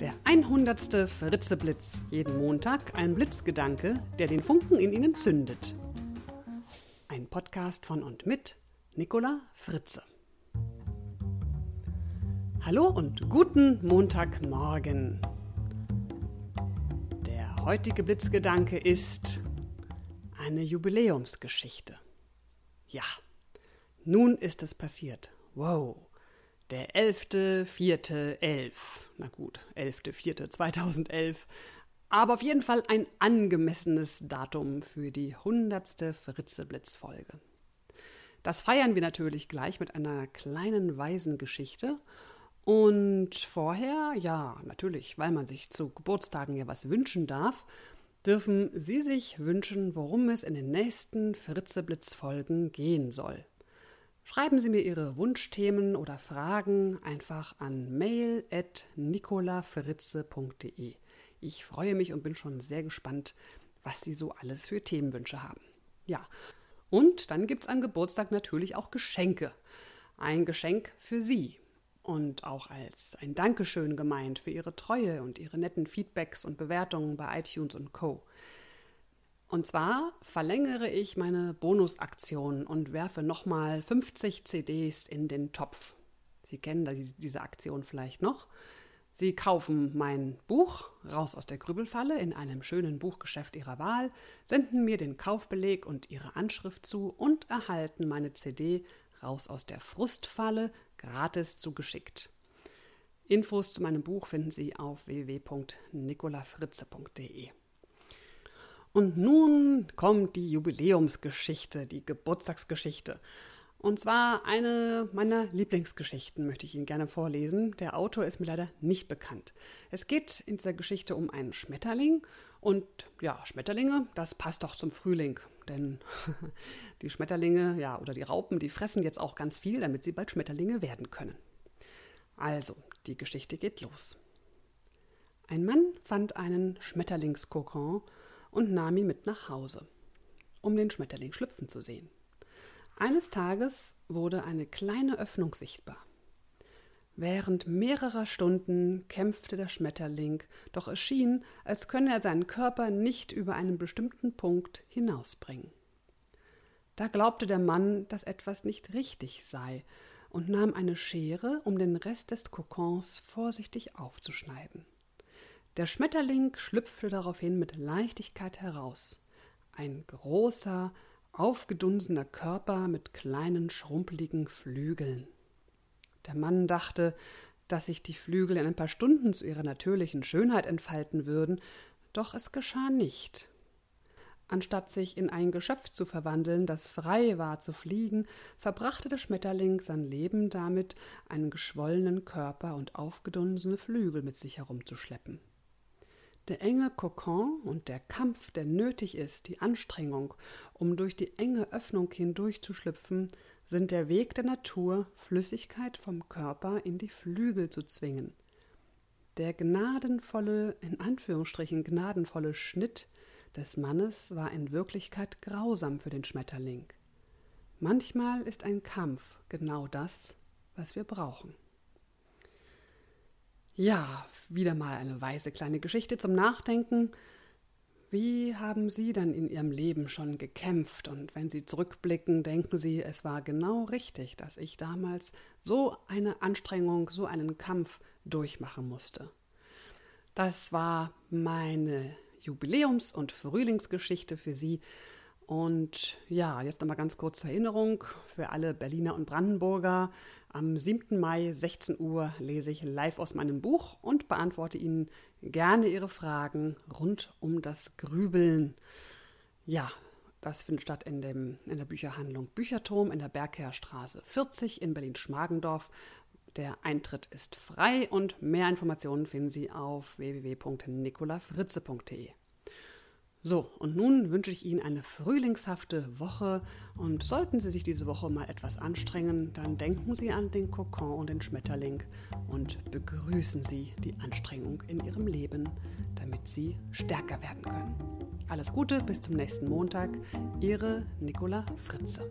Der 100. Fritzeblitz. Jeden Montag ein Blitzgedanke, der den Funken in Ihnen zündet. Ein Podcast von und mit Nicola Fritze. Hallo und guten Montagmorgen. Der heutige Blitzgedanke ist eine Jubiläumsgeschichte. Ja, nun ist es passiert. Wow. Der 11.04.11. Na gut, 11.04.2011. Aber auf jeden Fall ein angemessenes Datum für die 100. Fritzeblitz-Folge. Das feiern wir natürlich gleich mit einer kleinen Waisengeschichte. Und vorher, ja, natürlich, weil man sich zu Geburtstagen ja was wünschen darf, dürfen Sie sich wünschen, worum es in den nächsten Fritzeblitz-Folgen gehen soll. Schreiben Sie mir Ihre Wunschthemen oder Fragen einfach an mail.nicolafritze.de. Ich freue mich und bin schon sehr gespannt, was Sie so alles für Themenwünsche haben. Ja, und dann gibt es an Geburtstag natürlich auch Geschenke. Ein Geschenk für Sie und auch als ein Dankeschön gemeint für Ihre Treue und Ihre netten Feedbacks und Bewertungen bei iTunes und Co. Und zwar verlängere ich meine Bonusaktion und werfe nochmal 50 CDs in den Topf. Sie kennen diese Aktion vielleicht noch. Sie kaufen mein Buch Raus aus der Grübelfalle in einem schönen Buchgeschäft Ihrer Wahl, senden mir den Kaufbeleg und Ihre Anschrift zu und erhalten meine CD Raus aus der Frustfalle gratis zugeschickt. Infos zu meinem Buch finden Sie auf www.nicolafritze.de. Und nun kommt die Jubiläumsgeschichte, die Geburtstagsgeschichte. Und zwar eine meiner Lieblingsgeschichten möchte ich Ihnen gerne vorlesen. Der Autor ist mir leider nicht bekannt. Es geht in dieser Geschichte um einen Schmetterling. Und ja, Schmetterlinge, das passt doch zum Frühling. Denn die Schmetterlinge, ja, oder die Raupen, die fressen jetzt auch ganz viel, damit sie bald Schmetterlinge werden können. Also, die Geschichte geht los. Ein Mann fand einen Schmetterlingskokon und nahm ihn mit nach Hause, um den Schmetterling schlüpfen zu sehen. Eines Tages wurde eine kleine Öffnung sichtbar. Während mehrerer Stunden kämpfte der Schmetterling, doch es schien, als könne er seinen Körper nicht über einen bestimmten Punkt hinausbringen. Da glaubte der Mann, dass etwas nicht richtig sei, und nahm eine Schere, um den Rest des Kokons vorsichtig aufzuschneiden. Der Schmetterling schlüpfte daraufhin mit Leichtigkeit heraus. Ein großer, aufgedunsener Körper mit kleinen, schrumpeligen Flügeln. Der Mann dachte, dass sich die Flügel in ein paar Stunden zu ihrer natürlichen Schönheit entfalten würden, doch es geschah nicht. Anstatt sich in ein Geschöpf zu verwandeln, das frei war zu fliegen, verbrachte der Schmetterling sein Leben damit, einen geschwollenen Körper und aufgedunsene Flügel mit sich herumzuschleppen. Der enge Kokon und der Kampf, der nötig ist, die Anstrengung, um durch die enge Öffnung hindurchzuschlüpfen, sind der Weg der Natur, Flüssigkeit vom Körper in die Flügel zu zwingen. Der gnadenvolle, in Anführungsstrichen gnadenvolle Schnitt des Mannes war in Wirklichkeit grausam für den Schmetterling. Manchmal ist ein Kampf genau das, was wir brauchen. Ja, wieder mal eine weise kleine Geschichte zum Nachdenken. Wie haben Sie dann in Ihrem Leben schon gekämpft? Und wenn Sie zurückblicken, denken Sie, es war genau richtig, dass ich damals so eine Anstrengung, so einen Kampf durchmachen musste. Das war meine Jubiläums- und Frühlingsgeschichte für Sie. Und ja, jetzt nochmal ganz kurz zur Erinnerung für alle Berliner und Brandenburger. Am 7. Mai, 16 Uhr, lese ich live aus meinem Buch und beantworte Ihnen gerne Ihre Fragen rund um das Grübeln. Ja, das findet statt in, dem, in der Bücherhandlung Bücherturm in der Bergherrstraße 40 in Berlin-Schmargendorf. Der Eintritt ist frei und mehr Informationen finden Sie auf www.nicolafritze.de. So, und nun wünsche ich Ihnen eine frühlingshafte Woche und sollten Sie sich diese Woche mal etwas anstrengen, dann denken Sie an den Kokon und den Schmetterling und begrüßen Sie die Anstrengung in Ihrem Leben, damit Sie stärker werden können. Alles Gute, bis zum nächsten Montag. Ihre Nicola Fritze.